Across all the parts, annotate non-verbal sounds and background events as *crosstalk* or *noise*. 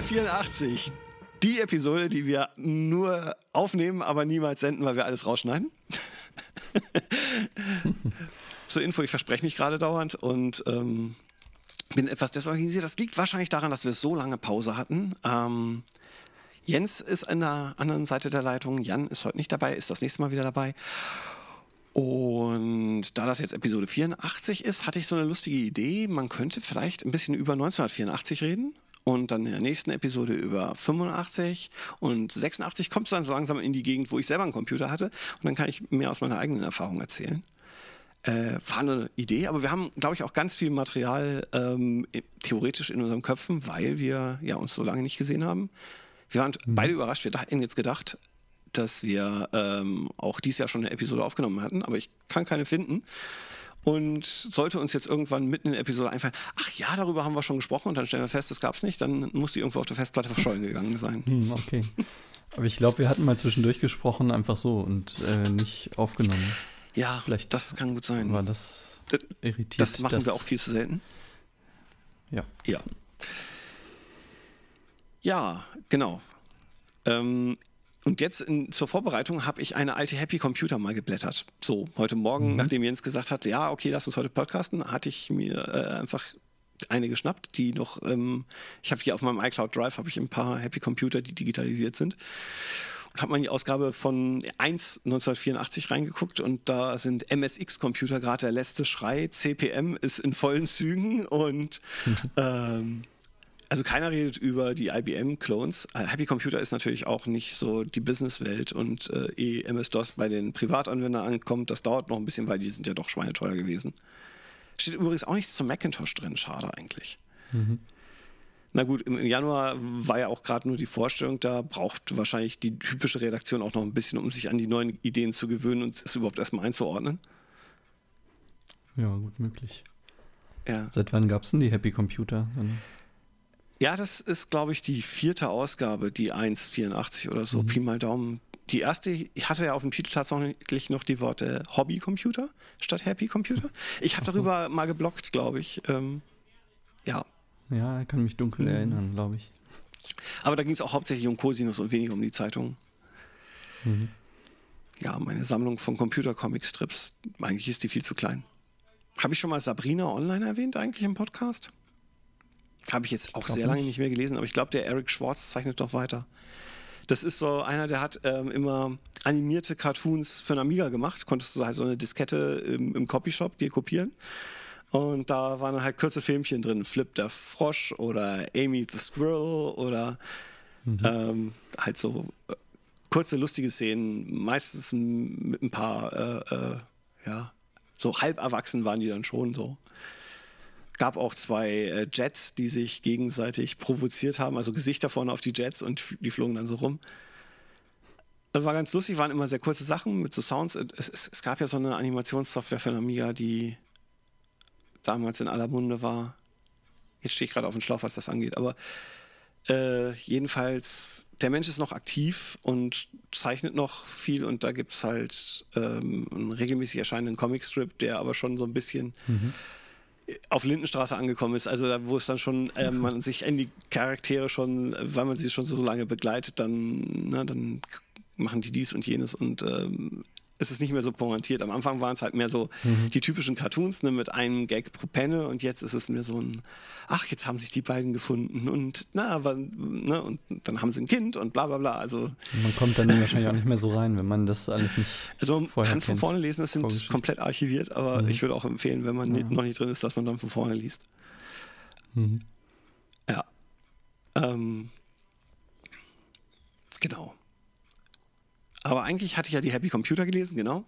Episode 84. Die Episode, die wir nur aufnehmen, aber niemals senden, weil wir alles rausschneiden. *laughs* Zur Info, ich verspreche mich gerade dauernd und ähm, bin etwas desorganisiert. Das liegt wahrscheinlich daran, dass wir so lange Pause hatten. Ähm, Jens ist an der anderen Seite der Leitung. Jan ist heute nicht dabei, ist das nächste Mal wieder dabei. Und da das jetzt Episode 84 ist, hatte ich so eine lustige Idee. Man könnte vielleicht ein bisschen über 1984 reden und dann in der nächsten Episode über 85 und 86 kommt es dann so langsam in die Gegend, wo ich selber einen Computer hatte und dann kann ich mehr aus meiner eigenen Erfahrung erzählen. Äh, war eine Idee, aber wir haben, glaube ich, auch ganz viel Material ähm, theoretisch in unseren Köpfen, weil wir ja uns so lange nicht gesehen haben. Wir waren mhm. beide überrascht. Wir hatten jetzt gedacht, dass wir ähm, auch dieses Jahr schon eine Episode aufgenommen hatten, aber ich kann keine finden. Und sollte uns jetzt irgendwann mitten in der Episode einfallen, ach ja, darüber haben wir schon gesprochen und dann stellen wir fest, das gab es nicht, dann muss die irgendwo auf der Festplatte verschollen gegangen sein. *laughs* Hm, okay. Aber ich glaube, wir hatten mal zwischendurch gesprochen, einfach so und äh, nicht aufgenommen. Ja, vielleicht das kann gut sein. War das irritiert? Das machen wir auch viel zu selten. Ja. Ja. Ja, genau. Ähm, und jetzt in, zur Vorbereitung habe ich eine alte Happy Computer mal geblättert. So, heute Morgen, mhm. nachdem Jens gesagt hat, ja, okay, lass uns heute podcasten, hatte ich mir äh, einfach eine geschnappt, die noch, ähm, ich habe hier auf meinem iCloud Drive habe ich ein paar Happy Computer, die digitalisiert sind. Und habe mal in die Ausgabe von 1 1984 reingeguckt und da sind MSX-Computer gerade der letzte Schrei. CPM ist in vollen Zügen und *laughs* ähm, also keiner redet über die IBM-Clones. Äh, Happy Computer ist natürlich auch nicht so die Businesswelt und äh, ehe MS-DOS bei den Privatanwendern ankommt, das dauert noch ein bisschen, weil die sind ja doch schweineteuer gewesen. Steht übrigens auch nichts zum Macintosh drin, schade eigentlich. Mhm. Na gut, im Januar war ja auch gerade nur die Vorstellung da, braucht wahrscheinlich die typische Redaktion auch noch ein bisschen, um sich an die neuen Ideen zu gewöhnen und es überhaupt erstmal einzuordnen. Ja, gut möglich. Ja. Seit wann gab es denn die Happy Computer? Dann ja, das ist, glaube ich, die vierte Ausgabe, die 1,84 oder so, mhm. Pi mal Daumen. Die erste hatte ja auf dem Titel tatsächlich noch die Worte Hobby-Computer statt Happy-Computer. Ich habe so. darüber mal geblockt, glaube ich. Ähm, ja. Ja, kann mich dunkel mhm. erinnern, glaube ich. Aber da ging es auch hauptsächlich um Cosinus und weniger um die Zeitung. Mhm. Ja, meine Sammlung von Computer-Comic-Strips, eigentlich ist die viel zu klein. Habe ich schon mal Sabrina online erwähnt, eigentlich im Podcast? Habe ich jetzt auch sehr lange nicht mehr gelesen, aber ich glaube, der Eric Schwartz zeichnet doch weiter. Das ist so einer, der hat ähm, immer animierte Cartoons für einen Amiga gemacht. Konntest du halt so eine Diskette im, im Copyshop dir kopieren. Und da waren dann halt kurze Filmchen drin. Flip der Frosch oder Amy the Squirrel oder mhm. ähm, halt so äh, kurze, lustige Szenen. Meistens mit ein paar, äh, äh, ja, so halb erwachsen waren die dann schon so gab auch zwei äh, Jets, die sich gegenseitig provoziert haben, also Gesichter vorne auf die Jets und die flogen dann so rum. Das war ganz lustig, waren immer sehr kurze Sachen mit so Sounds. Es, es, es gab ja so eine Animationssoftware für Amiga, die damals in aller Munde war. Jetzt stehe ich gerade auf dem Schlauch, was das angeht, aber äh, jedenfalls, der Mensch ist noch aktiv und zeichnet noch viel und da gibt es halt ähm, einen regelmäßig erscheinenden Comicstrip, der aber schon so ein bisschen mhm auf Lindenstraße angekommen ist, also da, wo es dann schon äh, man sich in die Charaktere schon, weil man sie schon so lange begleitet, dann, ne, dann machen die dies und jenes und ähm, es ist nicht mehr so pointiert. Am Anfang waren es halt mehr so mhm. die typischen Cartoons ne, mit einem Gag pro Panel und jetzt ist es mehr so ein, ach, jetzt haben sich die beiden gefunden und na, aber, ne, und dann haben sie ein Kind und bla bla bla. Also man kommt dann wahrscheinlich auch nicht mehr so rein, wenn man das alles nicht. Also man kann von vorne lesen, das sind komplett archiviert, aber mhm. ich würde auch empfehlen, wenn man ja. noch nicht drin ist, dass man dann von vorne liest. Mhm. Ja. Ähm, genau. Aber eigentlich hatte ich ja die Happy Computer gelesen, genau.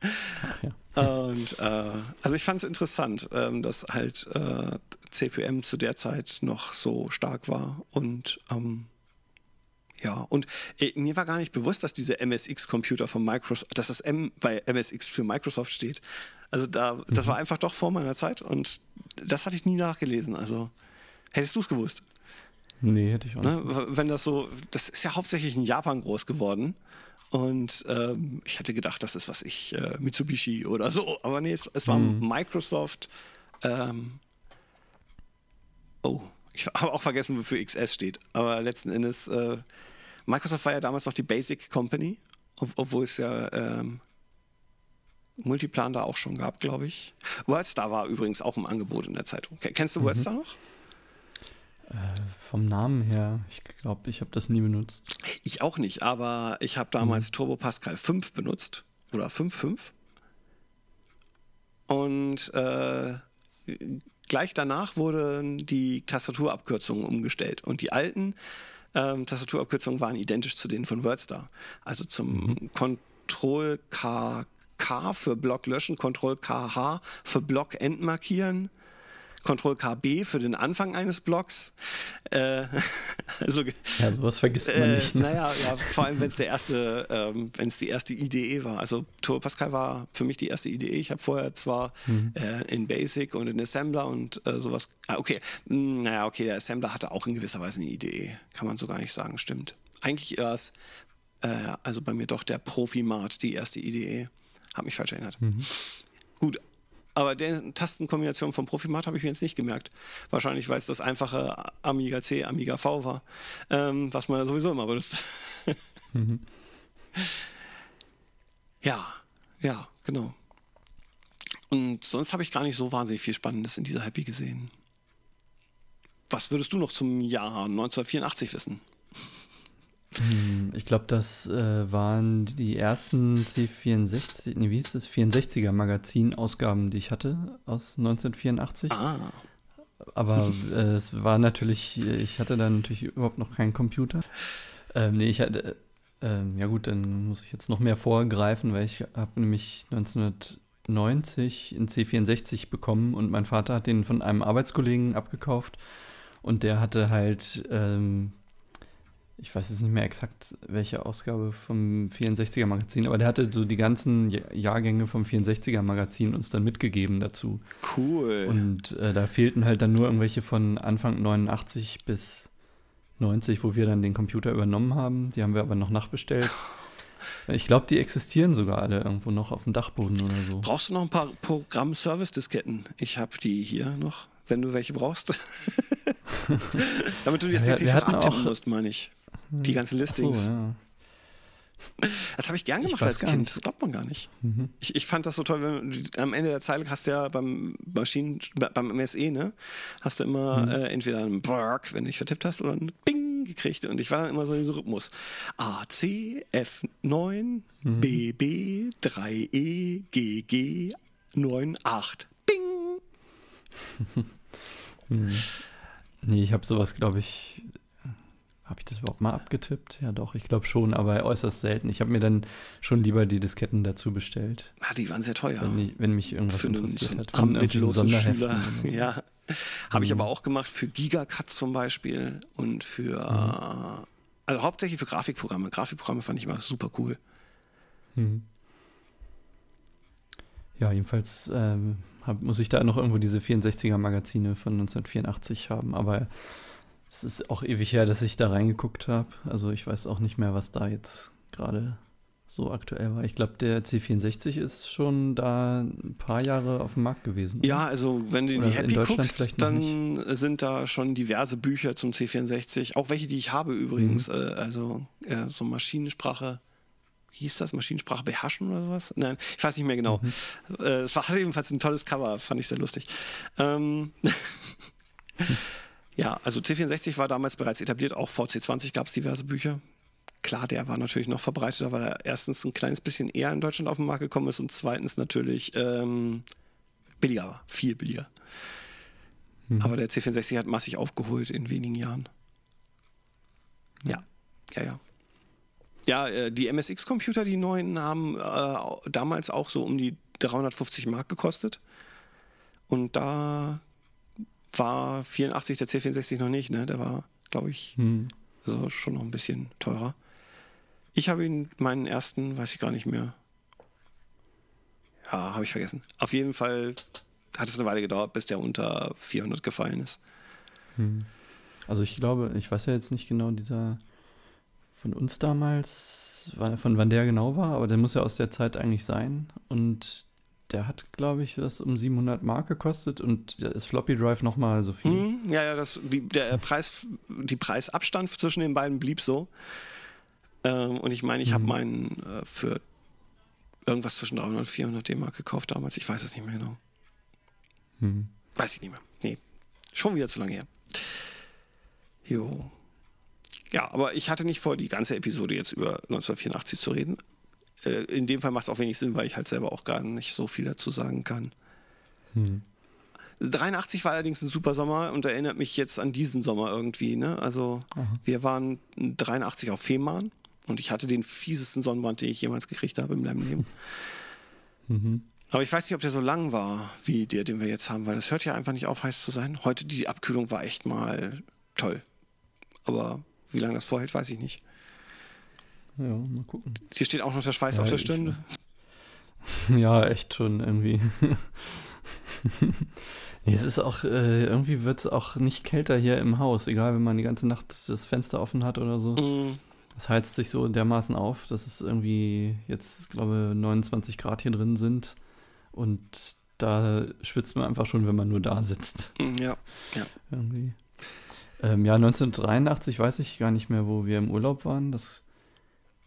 Ach, ja. Und äh, also ich fand es interessant, ähm, dass halt äh, CPM zu der Zeit noch so stark war und ähm, ja, und äh, mir war gar nicht bewusst, dass diese MSX-Computer von Microsoft, dass das M bei MSX für Microsoft steht. Also da, das mhm. war einfach doch vor meiner Zeit und das hatte ich nie nachgelesen. Also hättest du es gewusst? Nee, hätte ich auch ne? nicht. Wenn das so, das ist ja hauptsächlich in Japan groß geworden. Und ähm, ich hätte gedacht, das ist was ich, äh, Mitsubishi oder so. Aber nee, es, es war mhm. Microsoft. Ähm, oh, Ich habe auch vergessen, wofür XS steht. Aber letzten Endes, äh, Microsoft war ja damals noch die Basic Company, ob, obwohl es ja ähm, Multiplan da auch schon gab, glaube ich. Wordstar war übrigens auch im Angebot in der Zeitung. Kennst du mhm. Wordstar noch? Äh, vom Namen her, ich glaube, ich habe das nie benutzt. Ich auch nicht, aber ich habe damals mhm. Turbo Pascal 5 benutzt oder 5.5. Und äh, gleich danach wurden die Tastaturabkürzungen umgestellt. Und die alten ähm, Tastaturabkürzungen waren identisch zu denen von Wordstar. Also zum mhm. Control K, K für Block löschen, Control KH für Block entmarkieren. Ctrl KB für den Anfang eines Blocks. Äh, *laughs* also, ja, sowas vergisst man äh, nicht. Ne? Naja, ja, vor allem wenn es der erste, ähm, wenn es die erste IDE war. Also Turbo Pascal war für mich die erste IDE. Ich habe vorher zwar mhm. äh, in Basic und in Assembler und äh, sowas. Ah, okay, hm, naja, okay, der Assembler hatte auch in gewisser Weise eine IDE. Kann man so gar nicht sagen, stimmt. Eigentlich erst, äh, also bei mir doch der Profimat, die erste IDE. Hab mich falsch erinnert. Mhm. Gut, aber der Tastenkombination vom Profimat habe ich mir jetzt nicht gemerkt. Wahrscheinlich, weil es das einfache Amiga C, Amiga V war, ähm, was man ja sowieso immer benutzt. *laughs* mhm. Ja, ja, genau. Und sonst habe ich gar nicht so wahnsinnig viel Spannendes in dieser Happy gesehen. Was würdest du noch zum Jahr 1984 wissen? Hm, ich glaube, das äh, waren die ersten C64, nee, wie hieß das? 64er Magazin-Ausgaben, die ich hatte aus 1984. Ah. Aber äh, es war natürlich, ich hatte dann natürlich überhaupt noch keinen Computer. Ähm, nee, ich hatte, ähm, ja gut, dann muss ich jetzt noch mehr vorgreifen, weil ich habe nämlich 1990 in C64 bekommen und mein Vater hat den von einem Arbeitskollegen abgekauft und der hatte halt ähm, ich weiß jetzt nicht mehr exakt, welche Ausgabe vom 64er Magazin, aber der hatte so die ganzen Jahrgänge vom 64er Magazin uns dann mitgegeben dazu. Cool. Und äh, da fehlten halt dann nur irgendwelche von Anfang 89 bis 90, wo wir dann den Computer übernommen haben. Die haben wir aber noch nachbestellt. *laughs* Ich glaube, die existieren sogar alle irgendwo noch auf dem Dachboden oder so. Brauchst du noch ein paar Programm-Service-Disketten? Ich habe die hier noch, wenn du welche brauchst. *laughs* Damit du die jetzt ja, nicht abtippen musst, meine ich. Die ganzen Listings. So, ja. Das habe ich gern gemacht ich als Kind, das glaubt man gar nicht. Mhm. Ich, ich, fand das so toll, wenn am Ende der Zeile hast du ja beim Maschinen, beim MSE, ne, hast du immer mhm. äh, entweder einen Bark, wenn du dich vertippt hast, oder einen Bing gekriegt. Und ich war dann immer so in diesem Rhythmus. A, C, F, 9, mhm. B, B, 3, E, G, G, 9, 8. Mhm. *laughs* Nee, ich habe sowas, glaube ich, habe ich das überhaupt mal abgetippt? Ja, doch, ich glaube schon, aber äußerst selten. Ich habe mir dann schon lieber die Disketten dazu bestellt. Ah, die waren sehr teuer. Wenn, wenn mich irgendwas für interessiert einen, hat. Von irgendwelchen Sonderheften. So. Ja. Habe ich mhm. aber auch gemacht für Gigacut zum Beispiel und für, mhm. also hauptsächlich für Grafikprogramme. Grafikprogramme fand ich immer super cool. Mhm. Ja, jedenfalls ähm, hab, muss ich da noch irgendwo diese 64er Magazine von 1984 haben, aber es ist auch ewig her, dass ich da reingeguckt habe. Also ich weiß auch nicht mehr, was da jetzt gerade so aktuell war. Ich glaube, der C64 ist schon da ein paar Jahre auf dem Markt gewesen. Ja, also wenn du in die Happy in guckst, dann sind da schon diverse Bücher zum C64, auch welche, die ich habe übrigens. Mhm. Äh, also äh, so Maschinensprache hieß das, Maschinensprache beherrschen oder sowas? Nein, ich weiß nicht mehr genau. Mhm. Äh, es war jedenfalls ein tolles Cover, fand ich sehr lustig. Ähm *laughs* Ja, also C64 war damals bereits etabliert, auch VC20 gab es diverse Bücher. Klar, der war natürlich noch verbreiteter, weil er erstens ein kleines bisschen eher in Deutschland auf den Markt gekommen ist und zweitens natürlich ähm, billiger war, viel billiger. Mhm. Aber der C64 hat massig aufgeholt in wenigen Jahren. Ja, ja, ja. Ja, äh, die MSX-Computer, die neuen, haben äh, damals auch so um die 350 Mark gekostet. Und da war 84 der C64 noch nicht, ne? Der war, glaube ich, hm. also schon noch ein bisschen teurer. Ich habe ihn, meinen ersten, weiß ich gar nicht mehr. Ja, habe ich vergessen. Auf jeden Fall hat es eine Weile gedauert, bis der unter 400 gefallen ist. Hm. Also ich glaube, ich weiß ja jetzt nicht genau, dieser von uns damals, von wann der genau war, aber der muss ja aus der Zeit eigentlich sein. Und der hat, glaube ich, das um 700 Mark gekostet und das Floppy Drive nochmal so viel. Mhm, ja, ja, das, die, der Preis, die Preisabstand zwischen den beiden blieb so. Ähm, und ich meine, ich mhm. habe meinen äh, für irgendwas zwischen 300 und 400 D-Mark gekauft damals. Ich weiß es nicht mehr genau. Mhm. Weiß ich nicht mehr. Nee, schon wieder zu lange her. Jo. Ja, aber ich hatte nicht vor, die ganze Episode jetzt über 1984 zu reden. Äh, in dem Fall macht es auch wenig Sinn, weil ich halt selber auch gar nicht so viel dazu sagen kann. Hm. 83 war allerdings ein super Sommer und erinnert mich jetzt an diesen Sommer irgendwie. Ne? Also Aha. wir waren 83 auf Fehmarn und ich hatte den fiesesten Sonnenbrand, den ich jemals gekriegt habe in meinem Leben. *laughs* Mhm. Aber ich weiß nicht, ob der so lang war wie der, den wir jetzt haben, weil das hört ja einfach nicht auf, heiß zu sein. Heute die Abkühlung war echt mal toll. Aber wie lange das vorhält, weiß ich nicht. Ja, mal gucken. Hier steht auch noch der Schweiß ja, auf der Stirn. *laughs* Ja, echt schon irgendwie. *laughs* nee, es ist auch, äh, irgendwie wird es auch nicht kälter hier im Haus, egal wenn man die ganze Nacht das Fenster offen hat oder so. Mm. Es heizt sich so dermaßen auf, dass es irgendwie jetzt, glaube 29 Grad hier drin sind. Und da schwitzt man einfach schon, wenn man nur da sitzt. Mm, ja, ja. Irgendwie. Ähm, ja, 1983 weiß ich gar nicht mehr, wo wir im Urlaub waren. Das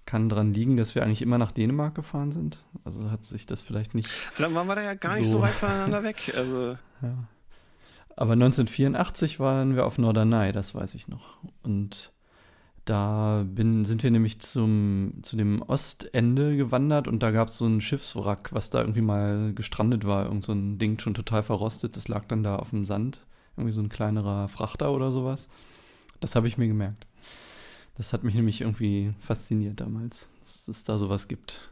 kann daran liegen, dass wir eigentlich immer nach Dänemark gefahren sind. Also hat sich das vielleicht nicht. Dann waren wir da ja gar nicht so, so weit *laughs* voneinander weg. Also. Ja. Aber 1984 waren wir auf Norderney, das weiß ich noch. Und da bin, sind wir nämlich zum, zu dem Ostende gewandert und da gab es so ein Schiffswrack, was da irgendwie mal gestrandet war. Irgend so ein Ding schon total verrostet. Das lag dann da auf dem Sand. Irgendwie so ein kleinerer Frachter oder sowas. Das habe ich mir gemerkt. Das hat mich nämlich irgendwie fasziniert damals, dass es da sowas gibt.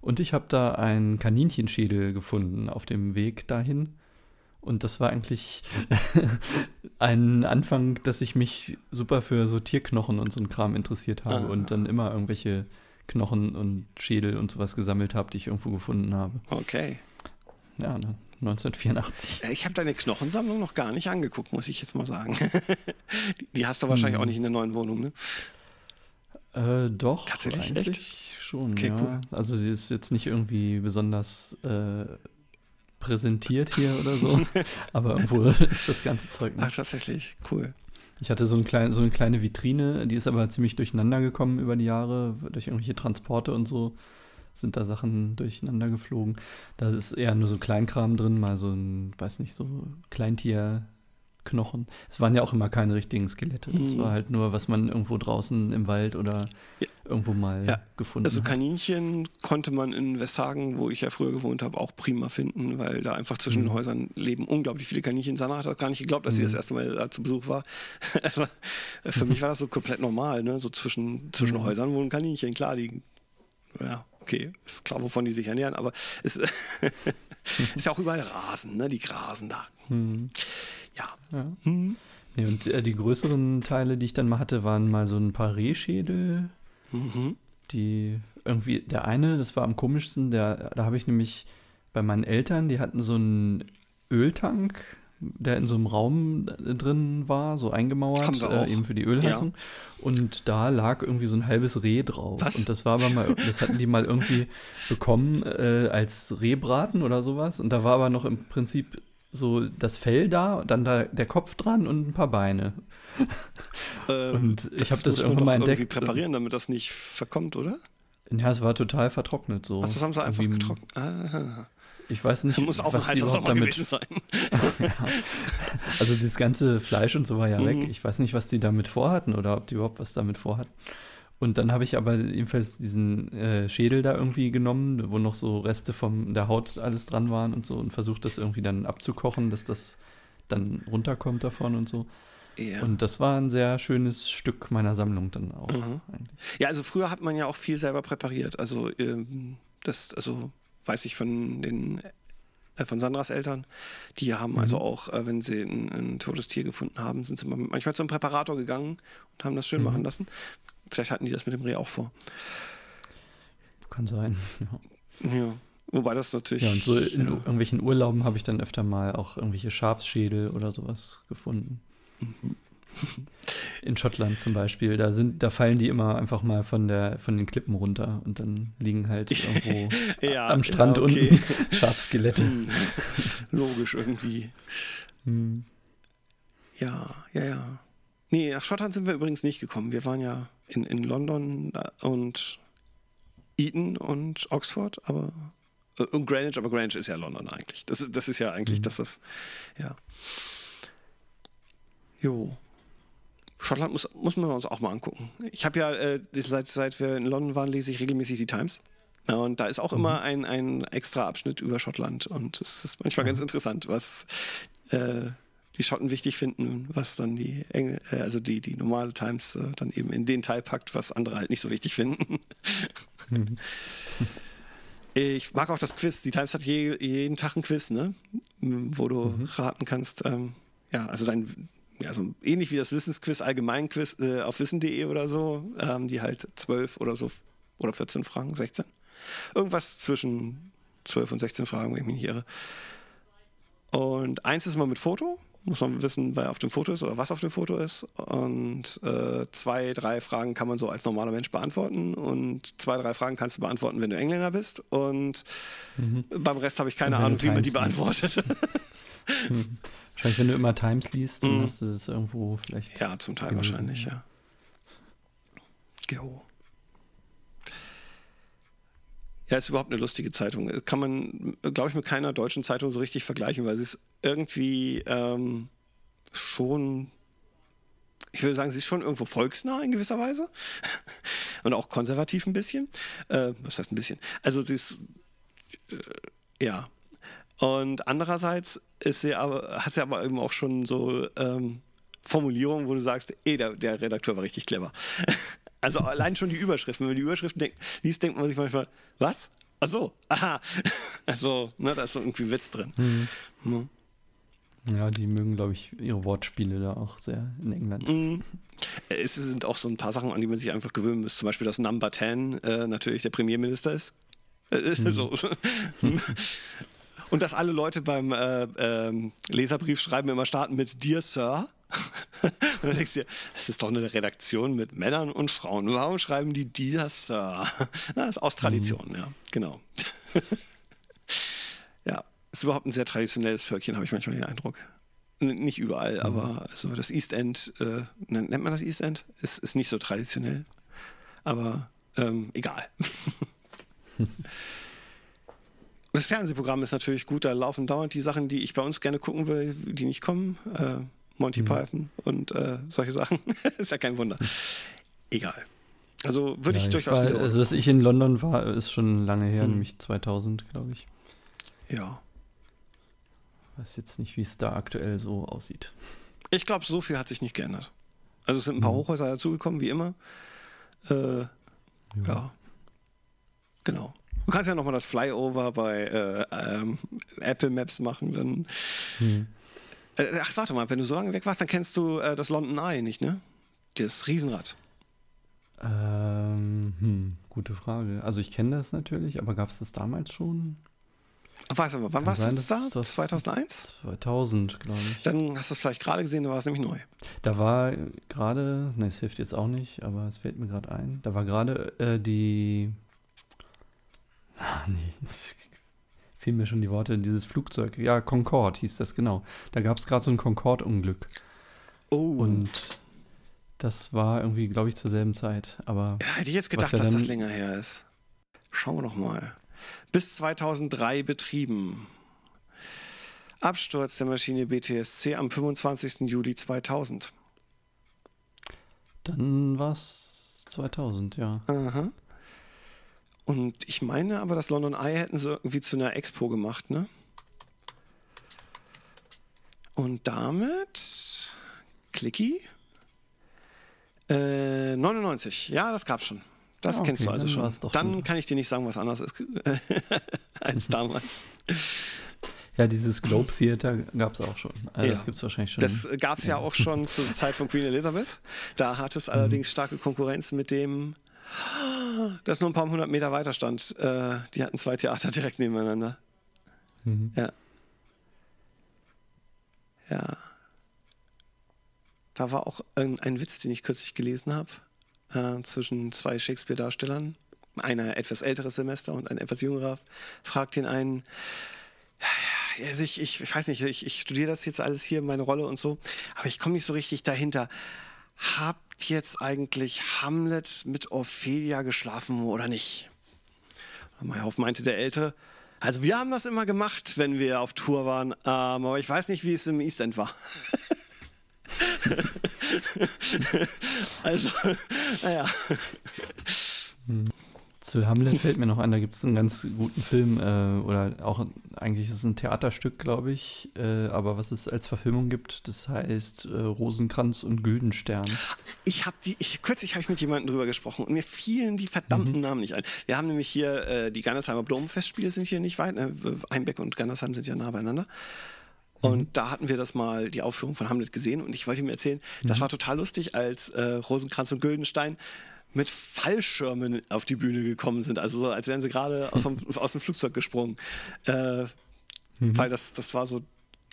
Und ich habe da einen Kaninchenschädel gefunden auf dem Weg dahin. Und das war eigentlich *laughs* ein Anfang, dass ich mich super für so Tierknochen und so ein Kram interessiert habe ah. und dann immer irgendwelche Knochen und Schädel und sowas gesammelt habe, die ich irgendwo gefunden habe. Okay. Ja, 1984. Ich habe deine Knochensammlung noch gar nicht angeguckt, muss ich jetzt mal sagen. *laughs* die, hast du wahrscheinlich hm. auch nicht in der neuen Wohnung, ne? Äh, doch. Tatsächlich, eigentlich echt? schon, okay, ja. Cool. Also sie ist jetzt nicht irgendwie besonders äh, präsentiert hier oder so, *laughs* aber irgendwo *laughs* ist das ganze Zeug nicht. Ach, tatsächlich, cool. Ich hatte so, ein klein, so eine kleine Vitrine, die ist aber ziemlich durcheinander gekommen über die Jahre, durch irgendwelche Transporte und so sind da Sachen durcheinander geflogen. Da ist eher nur so Kleinkram drin, mal so ein, weiß nicht, so Kleintierknochen. Es waren ja auch immer keine richtigen Skelette. Das mhm. war halt nur, was man irgendwo draußen im Wald oder ja. irgendwo mal ja. gefunden also hat. Also Kaninchen konnte man in Westhagen, wo ich ja früher gewohnt habe, auch prima finden, weil da einfach zwischen mhm. den Häusern leben unglaublich viele Kaninchen. Sandra hat auch gar nicht geglaubt, dass mhm. sie das erste Mal da zu Besuch war. *laughs* Für mich war das so komplett normal, ne? So zwischen, zwischen mhm. Häusern wohnen Kaninchen, klar, die ja, okay, ist klar, wovon die sich ernähren, aber es *laughs* ist ja auch überall Rasen, ne? Die grasen da. Mhm. Ja. ja. Mhm. Nee, und äh, die größeren Teile, die ich dann mal hatte, waren mal so ein paar Rehschädel. Mhm. Die irgendwie, der eine, das war am komischsten, der, da habe ich nämlich bei meinen Eltern, die hatten so einen Öltank der in so einem Raum drin war, so eingemauert, äh, eben für die Ölheizung. Ja. Und da lag irgendwie so ein halbes Reh drauf. Was? Und das war aber mal, das hatten die mal irgendwie *laughs* bekommen äh, als Rehbraten oder sowas. Und da war aber noch im Prinzip so das Fell da, dann da der Kopf dran und ein paar Beine. Ähm, und ich habe das irgendwann mal entdeckt. Irgendwie präparieren, damit das nicht verkommt, oder? Ja, es war total vertrocknet so. Ach, das haben sie einfach getrocknet. Aha. Ich weiß nicht, muss auch was ein die überhaupt damit. Sein. ja. *laughs* Also das ganze Fleisch und so war ja mhm. weg. Ich weiß nicht, was die damit vorhatten oder ob die überhaupt was damit vorhatten. Und dann habe ich aber jedenfalls diesen äh, Schädel da irgendwie genommen, wo noch so Reste von der Haut alles dran waren und so und versucht das irgendwie dann abzukochen, dass das dann runterkommt davon und so. Ja. Und das war ein sehr schönes Stück meiner Sammlung dann auch. Mhm. Ja, also früher hat man ja auch viel selber präpariert. Also ähm, das, also weiß ich von den äh, von Sandras Eltern. Die haben also mhm. also auch, äh, wenn sie ein, ein, totes Tier gefunden haben, sind sie manchmal zum Präparator gegangen und haben das schön mhm. machen lassen. Vielleicht hatten die das mit dem Reh auch vor. Kann sein, ja. ja. Wobei das natürlich. Ja, und so in ja. irgendwelchen Urlauben habe ich dann öfter mal auch irgendwelche Schafsschädel oder sowas gefunden. Mhm. *laughs* in Schottland zum Beispiel. Da sind, da fallen die immer einfach mal von der, von den Klippen runter und dann liegen halt *laughs* irgendwo ja, am Strand ja, okay. unten *laughs* Schafskelette. Hm. Logisch irgendwie. Hm. Ja, ja, ja. Nee, nach Schottland sind wir übrigens nicht gekommen. Wir waren ja in, in London und Eton und Oxford, aber äh, und Greenwich, aber Greenwich ist ja London eigentlich. Das ist, das ist ja eigentlich, mhm. dass das, ja. Jo. Schottland muss, muss man uns auch mal angucken. Ich habe ja, äh, seit, seit wir in London waren, lese ich regelmäßig die Times. Und da ist auch mhm. immer ein, ein extra Abschnitt über Schottland. Und es ist manchmal mhm. ganz interessant, was äh, die Schotten wichtig finden, was dann die Engl äh, also die, die normale Times äh, dann eben in den Teil packt, was andere halt nicht so wichtig finden. Mhm. *laughs* Ich mag auch das Quiz. Die Times hat je, jeden Tag ein Quiz, ne? Wo du mhm. raten kannst. Ähm, ja, also dein, ja, so ähnlich wie das Wissensquiz, Allgemeinquiz äh, auf wissen.de oder so, ähm, die halt zwölf oder so oder 14 Fragen, 16. Irgendwas zwischen 12 und 16 Fragen, wenn ich mich nicht irre. Und eins ist immer mit Foto, muss man wissen, wer auf dem Foto ist oder was auf dem Foto ist. Und äh, zwei, drei Fragen kann man so als normaler Mensch beantworten. Und zwei, drei Fragen kannst du beantworten, wenn du Engländer bist. Und mhm. beim Rest habe ich keine Ahnung, wie man die beantwortet. *laughs* mhm. Wahrscheinlich, wenn du immer Times liest, dann mhm. hast du das irgendwo vielleicht. Ja, zum Teil gelesen. wahrscheinlich, ja. Jo. Ja, ist überhaupt eine lustige Zeitung. Kann man, glaube ich, mit keiner deutschen Zeitung so richtig vergleichen, weil sie ist irgendwie ähm, schon, ich würde sagen, sie ist schon irgendwo volksnah in gewisser Weise *laughs* und auch konservativ ein bisschen. Äh, was heißt ein bisschen? Also sie ist, äh, ja. Und andererseits ist sie aber, hat sie aber eben auch schon so ähm, Formulierungen, wo du sagst, ey, der, der Redakteur war richtig clever. *laughs* Also allein schon die Überschriften. Wenn man die Überschriften denk, liest, denkt man sich manchmal, was? Ach so, aha. *laughs* Also, ne, da ist so irgendwie Witz drin. Mhm. Mhm. Ja, die mögen, glaube ich, ihre Wortspiele da auch sehr in England. Mhm. Es sind auch so ein paar Sachen, an die man sich einfach gewöhnen muss. Zum Beispiel, dass Number 10 äh, natürlich der Premierminister ist. Äh, *laughs* mhm. so. Und dass alle Leute beim äh, ähm, Leserbrief schreiben immer starten mit Dear Sir. *laughs* und dann denkst du dir, das ist doch eine Redaktion mit Männern und Frauen. Warum schreiben die Dear Sir? *laughs* das ist aus Tradition, mhm. ja, genau. *laughs* ja, ist überhaupt ein sehr traditionelles Völkchen, habe ich manchmal den Eindruck. N nicht überall, mhm. aber also das East End, äh, nennt man das East End? Ist, ist nicht so traditionell. Aber ähm, egal. Das Fernsehprogramm ist natürlich gut, da laufen dauernd die Sachen, die ich bei uns gerne gucken will, die nicht kommen. Äh, Monty mhm. Python und äh, solche Sachen. *laughs* ist ja kein Wunder. Egal. Also würde ja, ich durchaus. War, also, dass ich in London war, ist schon lange her, hm. nämlich 2000, glaube ich. Ja. Weiß jetzt nicht, wie es da aktuell so aussieht. Ich glaube, so viel hat sich nicht geändert. Also es sind ein paar hm. Hochhäuser dazugekommen, wie immer. Äh, ja. ja. Genau. Du kannst ja nochmal das Flyover bei äh, ähm, Apple Maps machen, dann. Hm. Äh, ach, warte mal, wenn du so lange weg warst, dann kennst du äh, das London Eye nicht, ne? Das Riesenrad. Ähm, hm, gute Frage. Also ich kenne das natürlich, aber gab es das damals schon? Weiß aber, wann warst sein, du da? Das 2001? 2000, glaube ich. Dann hast du es vielleicht gerade gesehen, da war es nämlich neu. Da war gerade, ne, es hilft jetzt auch nicht, aber es fällt mir gerade ein, da war gerade äh, die, ah, nee, jetzt fehlen mir schon die Worte, dieses Flugzeug, ja, Concorde hieß das, genau. Da gab es gerade so ein Concorde-Unglück. Oh. Und das war irgendwie, glaube ich, zur selben Zeit. Aber ja, hätte ich jetzt gedacht, ja dass das länger her ist. Schauen wir doch mal. Bis 2003 betrieben. Absturz der Maschine BTSC am 25. Juli 2000. Dann war es 2000, ja. Aha. Und ich meine aber, das London Eye hätten sie irgendwie zu einer Expo gemacht, ne? Und damit, Clicky, äh, 99, ja, das gab's schon. Das okay, kennst du also schon. Dann wieder. kann ich dir nicht sagen, was anders ist *laughs* als *laughs* damals. Ja, dieses Globe Theater gab es auch schon. Also ja. Das gibt es wahrscheinlich schon. Das gab es ja. ja. auch schon zur Zeit von Queen Elizabeth. Da hat es mhm. allerdings starke Konkurrenz mit dem das nur ein paar hundert Meter weiter stand. Äh, die hatten zwei Theater direkt nebeneinander. Mhm. Ja. Ja. da war auch ein, ein Witz, den ich kürzlich gelesen habe, äh, zwischen zwei Shakespeare-Darstellern. Einer etwas älteres Semester und ein etwas jüngerer fragt den einen, also ich, ich, ich weiß nicht, ich, ich studiere das jetzt alles hier, meine Rolle und so, aber ich komme nicht so richtig dahinter. Habt jetzt eigentlich Hamlet mit Ophelia geschlafen oder nicht? Meyerhoff meinte der Ältere, also wir haben das immer gemacht, wenn wir auf Tour waren, ähm, aber ich weiß nicht, wie es im East End war. *laughs* also, *laughs* naja. Zu Hamlet fällt mir *laughs* noch ein, da gibt es einen ganz guten Film, äh, oder auch eigentlich ist es ein Theaterstück, glaube ich, äh, aber was es als Verfilmung gibt, das heißt äh, Rosenkranz und Güldenstern. Ich habe die, ich, kürzlich habe ich mit jemandem drüber gesprochen und mir fielen die verdammten mhm. Namen nicht ein. Wir haben nämlich hier, äh, die Gandersheimer Blumenfestspiele sind hier nicht weit, ne? Einbeck und Gandersheim sind ja nah beieinander. Und mhm. da hatten wir das mal, die Aufführung von Hamlet gesehen und ich wollte ihm erzählen, mhm. das war total lustig, als äh, Rosenkranz und Güldenstein mit Fallschirmen auf die Bühne gekommen sind. Also so, als wären sie gerade aus, *laughs* aus, dem Flugzeug gesprungen. Äh, mhm. Weil das, das war so,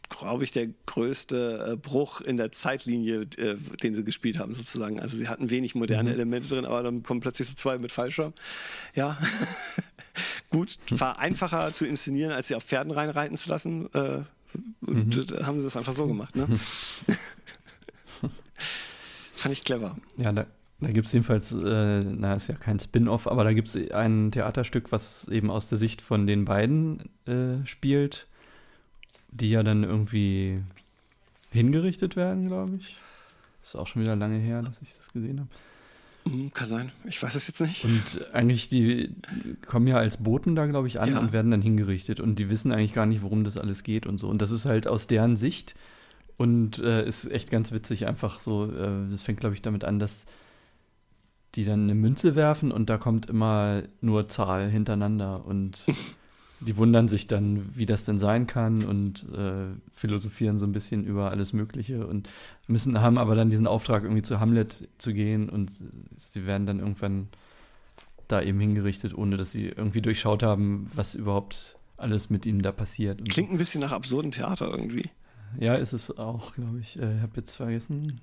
glaube ich, der größte äh, Bruch in der Zeitlinie, äh, den sie gespielt haben, sozusagen. Also sie hatten wenig moderne mhm. Elemente drin, aber dann kommen plötzlich so zwei mit Fallschirm. Ja. *laughs* Gut, war einfacher zu inszenieren, als sie auf Pferden reinreiten zu lassen. Äh, und mhm. haben sie das einfach so gemacht, ne? *laughs* Fand ich clever. Ja, da, da gibt es jedenfalls, äh, na, ist ja kein Spin-off, aber da gibt es ein Theaterstück, was eben aus der Sicht von den beiden äh, spielt, die ja dann irgendwie hingerichtet werden, glaube ich. Ist auch schon wieder lange her, dass ich das gesehen habe. Mhm, kann sein, ich weiß es jetzt nicht. Und eigentlich, die kommen ja als Boten da, glaube ich, an ja. und werden dann hingerichtet. Und die wissen eigentlich gar nicht, worum das alles geht und so. Und das ist halt aus deren Sicht und äh, ist echt ganz witzig, einfach so. Äh, das fängt, glaube ich, damit an, dass die dann eine Münze werfen und da kommt immer nur Zahl hintereinander und *laughs* die wundern sich dann, wie das denn sein kann und äh, philosophieren so ein bisschen über alles Mögliche und müssen haben aber dann diesen Auftrag irgendwie zu Hamlet zu gehen und sie werden dann irgendwann da eben hingerichtet, ohne dass sie irgendwie durchschaut haben, was überhaupt alles mit ihnen da passiert. Klingt ein bisschen nach absurden Theater irgendwie. Ja, ist es auch, glaube ich. Äh, ich habe jetzt vergessen,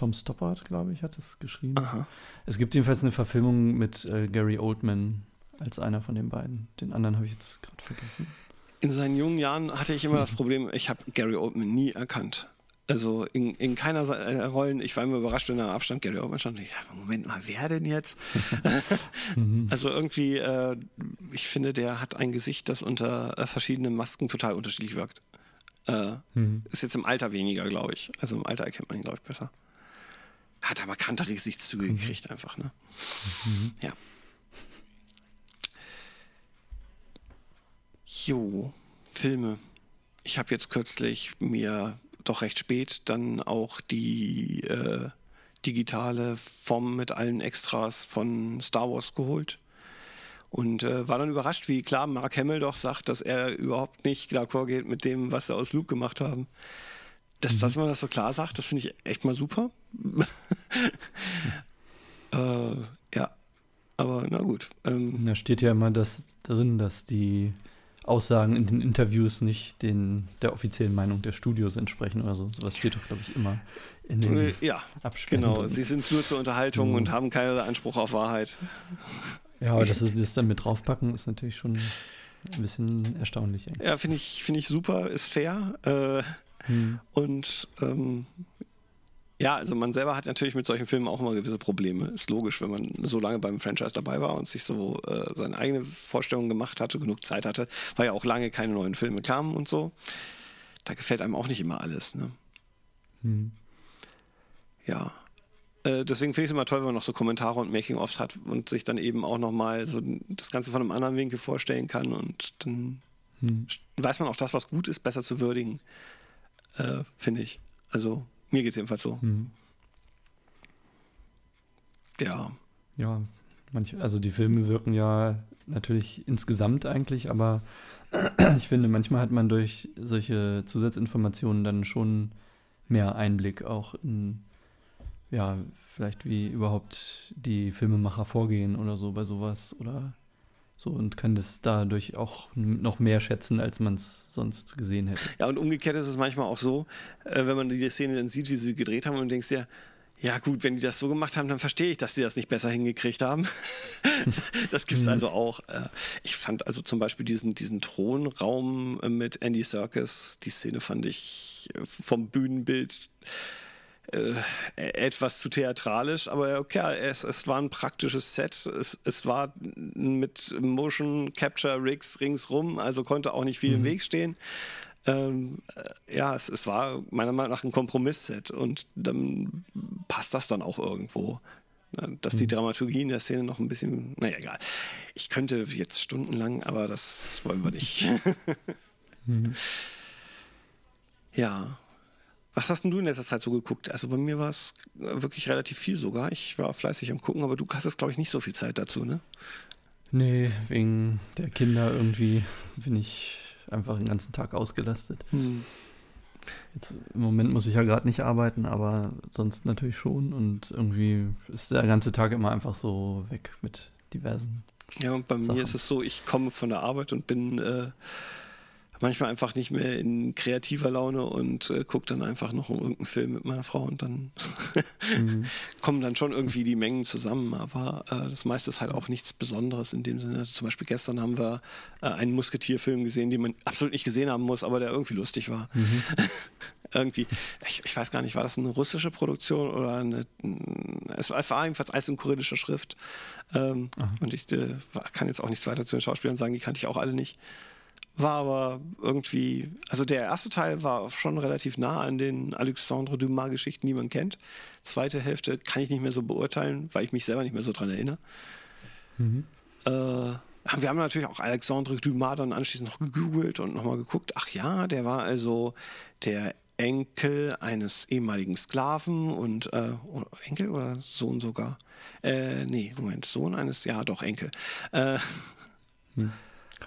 Tom Stoppard, glaube ich, hat es geschrieben. Aha. Es gibt jedenfalls eine Verfilmung mit äh, Gary Oldman als einer von den beiden. Den anderen habe ich jetzt gerade vergessen. In seinen jungen Jahren hatte ich immer das Problem, ich habe Gary Oldman nie erkannt. Also in, in keiner äh, Rollen, ich war immer überrascht, wenn er Abstand Gary Oldman stand. Ich dachte, Moment mal, wer denn jetzt? *laughs* *laughs* Mhm. also irgendwie, äh, ich finde, der hat ein Gesicht, das unter äh, verschiedenen Masken total unterschiedlich wirkt. Äh, mhm. Ist jetzt im Alter weniger, glaube ich. Also im Alter erkennt man ihn, glaube ich, besser. Hat aber kantere Gesichtszüge mhm. gekriegt einfach, ne? Mhm. Ja. Jo, Filme. Ich habe jetzt kürzlich mir doch recht spät dann auch die äh, digitale Form mit allen Extras von Star Wars geholt. Und äh, war dann überrascht, wie klar Mark Hamill doch sagt, dass er überhaupt nicht d'accord geht mit dem, was sie aus Luke gemacht haben. Dass, mhm. dass man das so klar sagt, das finde ich echt mal super. *laughs* äh, ja, aber na gut. Ähm, da steht ja immer das drin, dass die Aussagen in den Interviews nicht den, der offiziellen Meinung der Studios entsprechen oder so. Sowas steht doch, glaube ich, immer in den äh, Ja, genau. Sie sind nur zur Unterhaltung mhm. und haben keinen Anspruch auf Wahrheit. Ja, aber dass sie das dann mit draufpacken, ist natürlich schon ein bisschen erstaunlich. Eigentlich. Ja, finde ich, find ich super, ist fair. Äh, hm. Und ähm, ja, also man selber hat natürlich mit solchen Filmen auch immer gewisse Probleme. Ist logisch, wenn man so lange beim Franchise dabei war und sich so äh, seine eigene Vorstellung gemacht hatte, genug Zeit hatte, weil ja auch lange keine neuen Filme kamen und so. Da gefällt einem auch nicht immer alles. Ne? Hm. Ja. Äh, deswegen finde ich es immer toll, wenn man noch so Kommentare und Making-ofs hat und sich dann eben auch nochmal so das Ganze von einem anderen Winkel vorstellen kann und dann hm. weiß man auch das, was gut ist, besser zu würdigen äh, finde ich. Also mir geht es jedenfalls so. Mhm. Ja. Ja, manche, also die Filme wirken ja natürlich insgesamt eigentlich, aber *clears throat* ich finde, manchmal hat man durch solche Zusatzinformationen dann schon mehr Einblick auch in, ja, vielleicht wie überhaupt die Filmemacher vorgehen oder so bei sowas oder So und kann das dadurch auch noch mehr schätzen, als man es sonst gesehen hätte. Ja, und umgekehrt ist es manchmal auch so, äh, wenn man die Szene dann sieht, wie sie gedreht haben und denkst ja, ja gut, wenn die das so gemacht haben, dann verstehe ich, dass die das nicht besser hingekriegt haben. *laughs* das gibt es mhm. also auch. Äh, ich fand also zum Beispiel diesen, diesen Thronraum mit Andy Serkis, die Szene fand ich vom Bühnenbild äh, etwas zu theatralisch, aber okay, es, es war ein praktisches Set. Es, es war mit Motion Capture Rigs ringsrum, also konnte auch nicht viel mhm. im Weg stehen. Ähm, äh, ja, es, es war meiner Meinung nach ein Kompromissset und dann passt das dann auch irgendwo. Ne, dass die mhm. Dramaturgie in der Szene noch ein bisschen, naja, egal. Ich könnte jetzt stundenlang, aber das wollen wir nicht. mhm. *laughs* Ja, was hast denn du in letzter Zeit so geguckt? Also bei mir war es wirklich relativ viel sogar. Ich war fleißig am Gucken, aber du hattest, glaube ich, nicht so viel Zeit dazu, ne? Nee, wegen der Kinder irgendwie bin ich einfach den ganzen Tag ausgelastet. Hm. Jetzt, Im Moment muss ich ja gerade nicht arbeiten, aber sonst natürlich schon. Und irgendwie ist der ganze Tag immer einfach so weg mit diversen. Ja, und bei Sachen. mir ist es so, ich komme von der Arbeit und bin äh, manchmal einfach nicht mehr in kreativer Laune und äh, gucke dann einfach noch irgendeinen Film mit meiner Frau und dann mhm. *laughs* kommen dann schon irgendwie die Mengen zusammen. Aber äh, das meiste ist halt auch nichts Besonderes in dem Sinne. Also zum Beispiel gestern haben wir äh, einen Musketierfilm gesehen, den man absolut nicht gesehen haben muss, aber der irgendwie lustig war. Mhm. *laughs* irgendwie, ich, ich, weiß gar nicht, war das eine russische Produktion oder eine, es war jedenfalls alles in kyrillischer Schrift. Ähm, und ich äh, kann jetzt auch nichts weiter zu den Schauspielern sagen, die kannte ich auch alle nicht war aber irgendwie, also der erste Teil war schon relativ nah an den Alexandre Dumas Geschichten, die man kennt. Zweite Hälfte kann ich nicht mehr so beurteilen, weil ich mich selber nicht mehr so dran erinnere. Mhm. Äh, wir haben natürlich auch Alexandre Dumas dann anschließend noch gegoogelt und nochmal geguckt. Ach ja, der war also der Enkel eines ehemaligen Sklaven und äh, Enkel oder Sohn sogar. Äh, nee, Moment, Sohn eines, ja doch, Enkel. Äh, hm.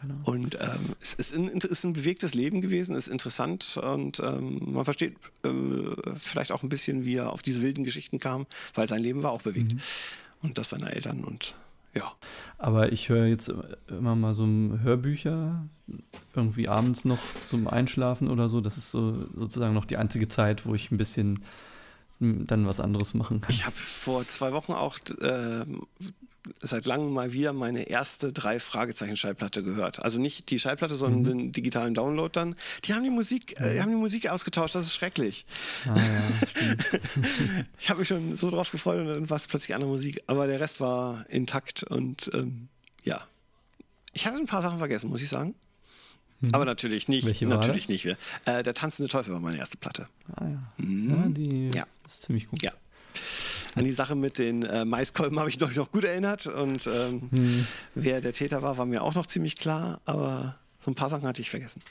Genau. Und ähm, es ist ein, ist ein, bewegtes Leben gewesen, ist interessant und ähm, man versteht äh, vielleicht auch ein bisschen, wie er auf diese wilden Geschichten kam, weil sein Leben war auch bewegt. Mhm. Und das seiner Eltern und ja. Aber ich höre jetzt immer mal so Hörbücher, irgendwie abends noch zum Einschlafen oder so. Das ist so sozusagen noch die einzige Zeit, wo ich ein bisschen dann was anderes machen kann. Ich habe vor zwei Wochen auch äh, seit langem mal wieder meine erste drei Fragezeichen Schallplatte gehört. Also nicht die Schallplatte, sondern mhm. den digitalen Download dann. Die haben die Musik, äh, haben die Musik ausgetauscht. Das ist schrecklich. Ah, ja, *laughs* ich habe mich schon so drauf gefreut und dann war es plötzlich andere Musik. Aber der Rest war intakt und ähm, ja. Ich hatte ein paar Sachen vergessen, muss ich sagen. Mhm. Aber natürlich nicht. Welche natürlich nicht. Äh, der tanzende Teufel war meine erste Platte. Ah ja. Mhm. ja die ja. ist ziemlich gut. Ja. An die Sache mit den äh, Maiskolben habe ich mich noch gut erinnert und ähm, hm. wer der Täter war, war mir auch noch ziemlich klar, aber so ein paar Sachen hatte ich vergessen.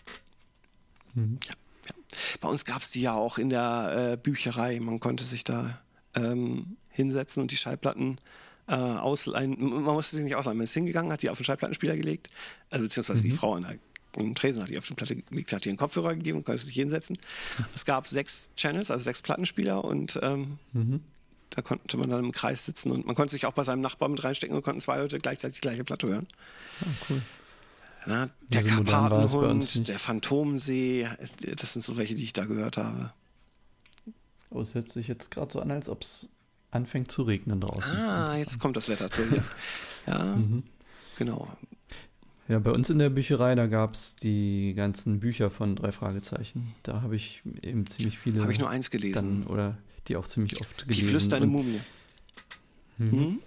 Hm. Ja, ja. Bei uns gab es die ja auch in der äh, Bücherei. Man konnte sich da ähm, hinsetzen und die Schallplatten äh, ausleihen. Man musste sie nicht ausleihen. Man ist hingegangen, hat die auf den Schallplattenspieler gelegt, also beziehungsweise mhm. die Frau an der und Tresen hat die auf die Platte gelegt, hat ihr einen Kopfhörer gegeben und konnte sich hinsetzen. Es gab sechs Channels, also sechs Plattenspieler und ähm, mhm. Da konnte man dann im Kreis sitzen und man konnte sich auch bei seinem Nachbar mit reinstecken und konnten zwei Leute gleichzeitig die gleiche Platte hören. Ah, cool. Na, der also Karpatenhund, der Phantomsee, das sind so welche, die ich da gehört habe. Oh, es hört sich jetzt gerade so an, als ob es anfängt zu regnen draußen. Ah, jetzt kommt das Wetter zu dir. *laughs* ja, mhm. genau. Ja, bei uns in der Bücherei, da gab es die ganzen Bücher von drei Fragezeichen. Da habe ich eben ziemlich viele. Habe ich nur eins gelesen. Dann, oder die auch ziemlich oft gelesen. Die flüsternde Mumie. Mhm.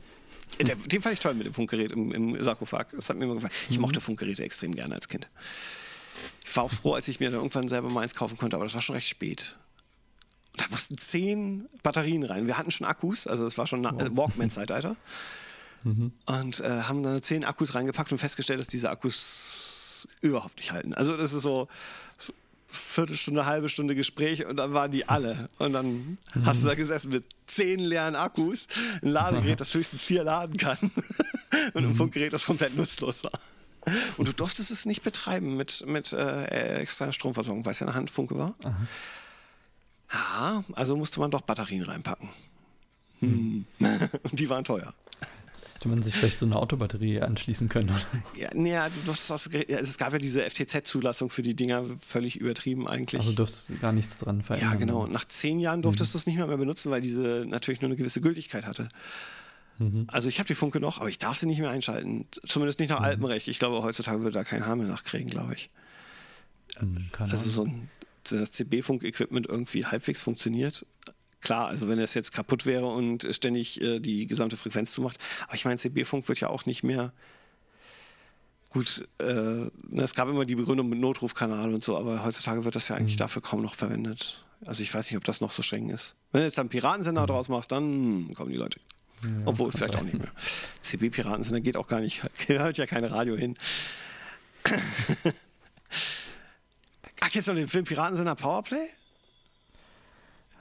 Der, den fand ich toll mit dem Funkgerät im, im Sarkophag. Das hat mir immer gefallen. Ich mhm. mochte Funkgeräte extrem gerne als Kind. Ich war auch froh, als ich mir dann irgendwann selber mal eins kaufen konnte, aber das war schon recht spät. Da mussten zehn Batterien rein. Wir hatten schon Akkus, also es war schon wow. Walkman-Zeitalter. Mhm. Und äh, haben dann zehn Akkus reingepackt und festgestellt, dass diese Akkus überhaupt nicht halten. Also das ist so Viertelstunde, halbe Stunde Gespräch und dann waren die alle. Und dann mhm. hast du da gesessen mit zehn leeren Akkus, ein Ladegerät, das höchstens vier laden kann *laughs* und ein mhm. Funkgerät, das komplett nutzlos war. Und du durftest es nicht betreiben mit, mit äh, externer Stromversorgung, weil es ja eine Handfunke war. Aha. Ja, also musste man doch Batterien reinpacken. Hm. Und *laughs* die waren teuer. Hätte man sich vielleicht so eine Autobatterie anschließen können, oder? Ja, nee, du das, es gab ja diese FTZ-Zulassung für die Dinger, völlig übertrieben eigentlich. Also durftest du gar nichts dran verändern. Ja, genau. Nach zehn Jahren durftest mhm. du es nicht mehr, mehr benutzen, weil diese natürlich nur eine gewisse Gültigkeit hatte. Mhm. Also ich habe die Funke noch, aber ich darf sie nicht mehr einschalten. Zumindest nicht nach mhm. Alpenrecht. Ich glaube, heutzutage würde da kein Haar mehr nachkriegen, glaube ich. Mhm, also so ein, das CB-Funk-Equipment irgendwie halbwegs funktioniert. Klar, also wenn das jetzt kaputt wäre und ständig äh, die gesamte Frequenz zumacht. Aber ich meine, CB-Funk wird ja auch nicht mehr Gut, äh, ne, es gab immer die Begründung mit Notrufkanal und so, aber heutzutage wird das ja eigentlich mhm. dafür kaum noch verwendet. Also ich weiß nicht, ob das noch so streng ist. Wenn du jetzt einen Piratensender mhm. draus machst, dann kommen die Leute. Ja, Obwohl, vielleicht sein. auch nicht mehr. CB-Piratensender geht auch gar nicht. *laughs* Gehört ja kein Radio hin. *laughs* Ach, du noch den Film Piratensender Powerplay?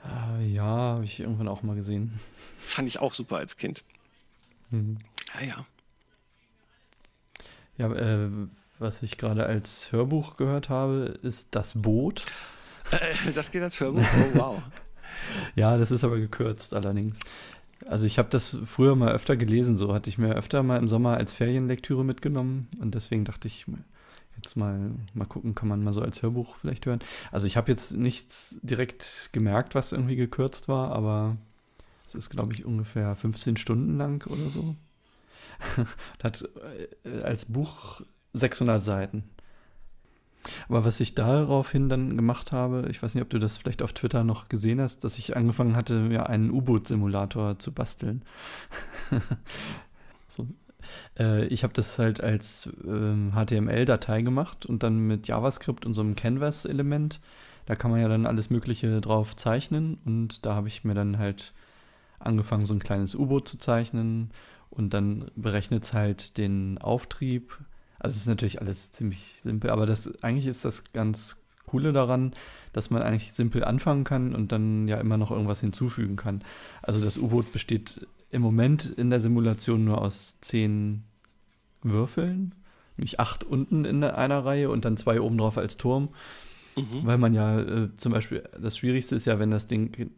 Uh, ja, habe ich irgendwann auch mal gesehen. *laughs* Fand ich auch super als Kind. Mhm. Ja, ja. Ja, äh, was ich gerade als Hörbuch gehört habe, ist Das Boot. Äh, das geht als Hörbuch? Oh, wow. *laughs* ja, das ist aber gekürzt allerdings. Also ich habe das früher mal öfter gelesen, so hatte ich mir öfter mal im Sommer als Ferienlektüre mitgenommen und deswegen dachte ich, jetzt mal, mal gucken, kann man mal so als Hörbuch vielleicht hören. Also ich habe jetzt nichts direkt gemerkt, was irgendwie gekürzt war, aber es ist, glaube ich, ungefähr 15 Stunden lang oder so. *laughs* hat äh, als Buch 600 Seiten. Aber was ich daraufhin dann gemacht habe, ich weiß nicht, ob du das vielleicht auf Twitter noch gesehen hast, dass ich angefangen hatte, mir einen U-Boot-Simulator zu basteln. *laughs* so. Äh, ich habe das halt als ähm, HTML-Datei gemacht und dann mit JavaScript und so einem Canvas-Element. Da kann man ja dann alles Mögliche drauf zeichnen und da habe ich mir dann halt angefangen, so ein kleines U-Boot zu zeichnen und dann berechnet es halt den Auftrieb. Also es ist natürlich alles ziemlich simpel, aber das eigentlich ist das ganz Coole daran, dass man eigentlich simpel anfangen kann und dann ja immer noch irgendwas hinzufügen kann. Also das U-Boot besteht im Moment in der Simulation nur aus zehn Würfeln, nämlich acht unten in einer Reihe und dann zwei oben drauf als Turm. Mhm. Weil man ja äh, zum Beispiel, das Schwierigste ist ja, wenn das Ding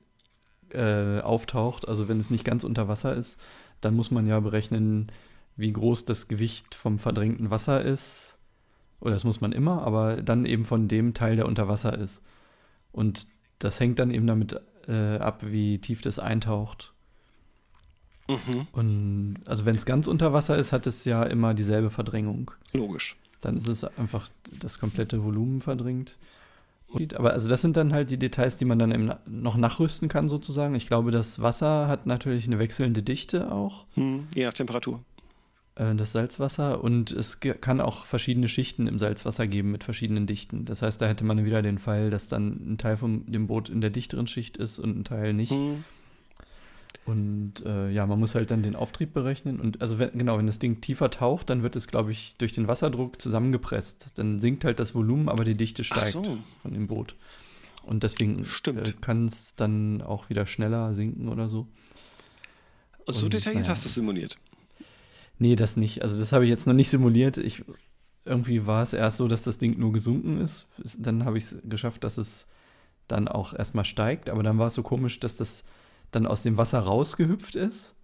äh, auftaucht, also wenn es nicht ganz unter Wasser ist, dann muss man ja berechnen, wie groß das Gewicht vom verdrängten Wasser ist. Oder das muss man immer, aber dann eben von dem Teil, der unter Wasser ist. Und das hängt dann eben damit äh, ab, wie tief das eintaucht. Mhm. Und also wenn es ganz unter Wasser ist, hat es ja immer dieselbe Verdrängung. Logisch. Dann ist es einfach das komplette Volumen verdrängt. Aber also das sind dann halt die Details, die man dann eben noch nachrüsten kann sozusagen. Ich glaube, das Wasser hat natürlich eine wechselnde Dichte auch. Hm, je nach Temperatur. Äh, das Salzwasser und es kann auch verschiedene Schichten im Salzwasser geben mit verschiedenen Dichten. Das heißt, da hätte man wieder den Fall, dass dann ein Teil von dem Boot in der dichteren Schicht ist und ein Teil nicht. Hm. Und äh, ja, man muss halt dann den Auftrieb berechnen. Und also wenn, genau, wenn das Ding tiefer taucht, dann wird es, glaube ich, durch den Wasserdruck zusammengepresst. Dann sinkt halt das Volumen, aber die Dichte steigt so. von dem Boot. Und deswegen äh, kann es dann auch wieder schneller sinken oder so. Und so detailliert naja. hast du es simuliert? Nee, das nicht. Also das habe ich jetzt noch nicht simuliert. Ich, irgendwie war es erst so, dass das Ding nur gesunken ist. Dann habe ich es geschafft, dass es dann auch erstmal steigt. Aber dann war es so komisch, dass das dann aus dem Wasser rausgehüpft ist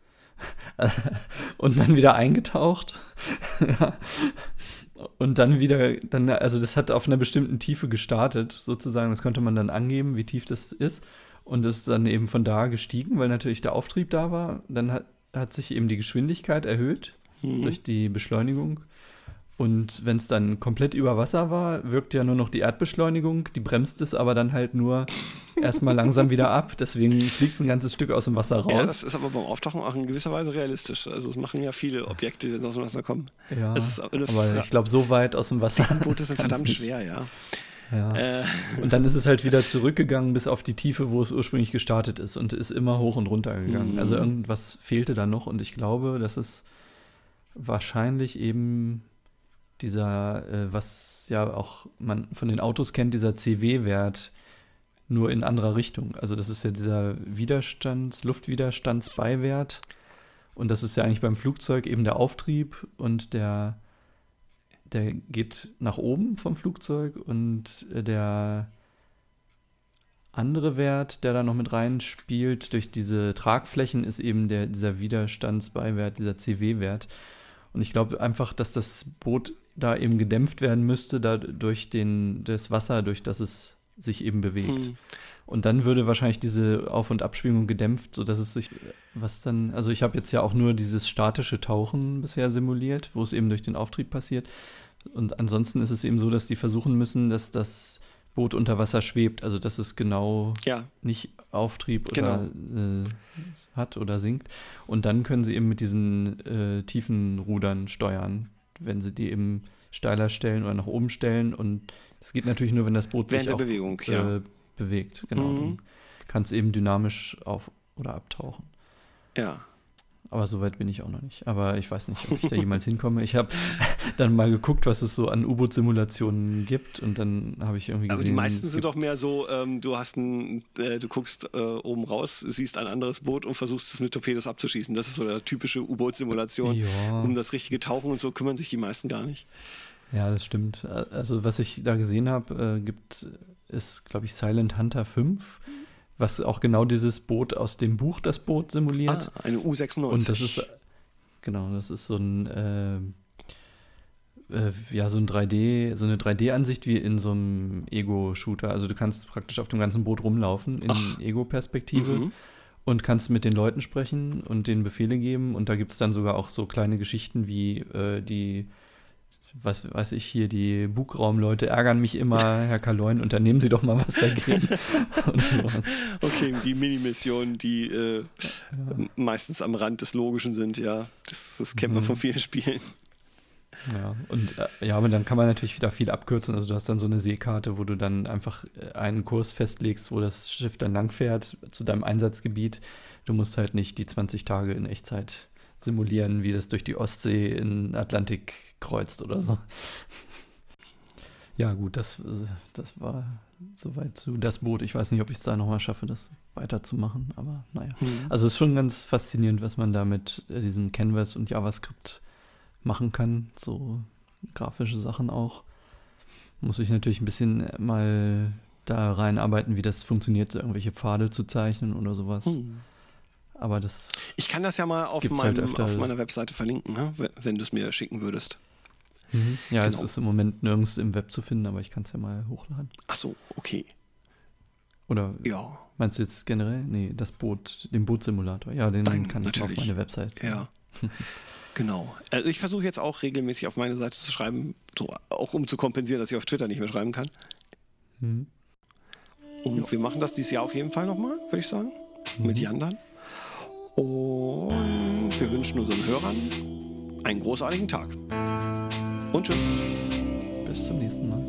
*laughs* und dann wieder eingetaucht. *laughs* Und dann wieder, dann, also das hat auf einer bestimmten Tiefe gestartet, sozusagen. Das konnte man dann angeben, wie tief das ist. Und es ist dann eben von da gestiegen, weil natürlich der Auftrieb da war. Dann hat, hat sich eben die Geschwindigkeit erhöht mhm. durch die Beschleunigung. Und wenn es dann komplett über Wasser war, wirkt ja nur noch die Erdbeschleunigung. Die bremst es aber dann halt nur erstmal langsam wieder ab. Deswegen fliegt es ein ganzes Stück aus dem Wasser raus. Ja, das ist aber beim Auftauchen auch in gewisser Weise realistisch. Also es machen ja viele Objekte, die aus dem Wasser kommen. Ja, aber ich glaube, so weit aus dem Wasser. Boote sind *laughs* verdammt schwer, ja. Ja. Äh. Und dann ist es halt wieder zurückgegangen bis auf die Tiefe, wo es ursprünglich gestartet ist und ist immer hoch und runter gegangen. Mhm. Also irgendwas fehlte da noch und ich glaube, dass es wahrscheinlich eben dieser, äh, was ja auch man von den Autos kennt, dieser CW-Wert nur in anderer Richtung. Also das ist ja dieser Widerstands, Luftwiderstandsbeiwert. Und das ist ja eigentlich beim Flugzeug eben der Auftrieb und der, der geht nach oben vom Flugzeug und der andere Wert, der da noch mit reinspielt, durch diese Tragflächen, ist eben der, dieser Widerstandsbeiwert, dieser CW-Wert. Und ich glaube einfach, dass das Boot da eben gedämpft werden müsste, da durch den, das Wasser, durch das es sich eben bewegt. Hm. Und dann würde wahrscheinlich diese Auf- und Abschwingung gedämpft, sodass es sich, was dann, also ich habe jetzt ja auch nur dieses statische Tauchen bisher simuliert, wo es eben durch den Auftrieb passiert. Und ansonsten ist es eben so, dass die versuchen müssen, dass das Boot unter Wasser schwebt, also dass es genau ja. nicht Auftrieb genau. oder äh, hat oder sinkt. Und dann können sie eben mit diesen äh, tiefen Rudern steuern, wenn sie die eben steiler stellen oder nach oben stellen. Und das geht natürlich nur, wenn das Boot Während sich auch, Bewegung, äh, ja. bewegt. Genau. Mhm. Dann kann es eben dynamisch auf- oder abtauchen. Ja. Aber so weit bin ich auch noch nicht. Aber ich weiß nicht, ob ich da jemals hinkomme. Ich habe *laughs* dann mal geguckt, was es so an U-Boot-Simulationen gibt und dann habe ich irgendwie gesehen. Aber die meisten sind doch mehr so, ähm, du hast ein, äh, du guckst äh, oben raus, siehst ein anderes Boot und versuchst es mit Torpedos abzuschießen. Das ist so der typische U-Boot-Simulation. Ja. Um das richtige Tauchen und so kümmern sich die meisten gar nicht. Ja, das stimmt. Also was ich da gesehen habe, äh, gibt ist, glaube ich, Silent Hunter 5 was auch genau dieses Boot aus dem Buch das Boot simuliert. Ah, eine U96. Und das ist genau, das ist so ein äh, äh, ja so ein 3D, so eine 3D-Ansicht wie in so einem Ego-Shooter. Also du kannst praktisch auf dem ganzen Boot rumlaufen in Ego-Perspektive. Mhm. Und kannst mit den Leuten sprechen und denen Befehle geben. Und da gibt es dann sogar auch so kleine Geschichten wie äh, die was weiß ich hier, die Bugraumleute ärgern mich immer, Herr Kaloin, unternehmen Sie doch mal was dagegen. *laughs* okay, die Minimissionen, die äh, ja. meistens am Rand des Logischen sind, ja, das, das kennt man mhm. von vielen Spielen. Ja, und äh, ja, aber dann kann man natürlich wieder viel abkürzen. Also du hast dann so eine Seekarte, wo du dann einfach äh, einen Kurs festlegst, wo das Schiff dann langfährt zu deinem Einsatzgebiet. Du musst halt nicht die 20 Tage in Echtzeit simulieren, wie das durch die Ostsee in Atlantik kreuzt oder so. Ja, gut, das, das war soweit zu das Boot. Ich weiß nicht, ob ich es da nochmal schaffe, das weiterzumachen, aber naja. Mhm. Also es ist schon ganz faszinierend, was man da mit äh, diesem Canvas und JavaScript machen kann. So grafische Sachen auch. Muss ich natürlich ein bisschen mal da reinarbeiten, wie das funktioniert, irgendwelche Pfade zu zeichnen oder sowas. Mhm. Aber das. Ich kann das ja mal auf, meinem, halt auf meiner Webseite verlinken, ne? wenn du es mir schicken würdest. Mhm. Ja, genau. es ist im Moment nirgends im Web zu finden, aber ich kann es ja mal hochladen. Ach so, okay. Oder ja. meinst du jetzt generell? Nee, das Boot, den Bootsimulator. Ja, den Nein, kann natürlich. ich auf meine Website. Ja. *laughs* genau. Also ich versuche jetzt auch regelmäßig auf meine Seite zu schreiben, so, auch um zu kompensieren, dass ich auf Twitter nicht mehr schreiben kann. Mhm. Und ja. wir machen das dieses Jahr auf jeden Fall nochmal, würde ich sagen. Mhm. Mit Jan dann. Und wir wünschen unseren Hörern einen großartigen Tag. Und tschüss. Bis zum nächsten Mal.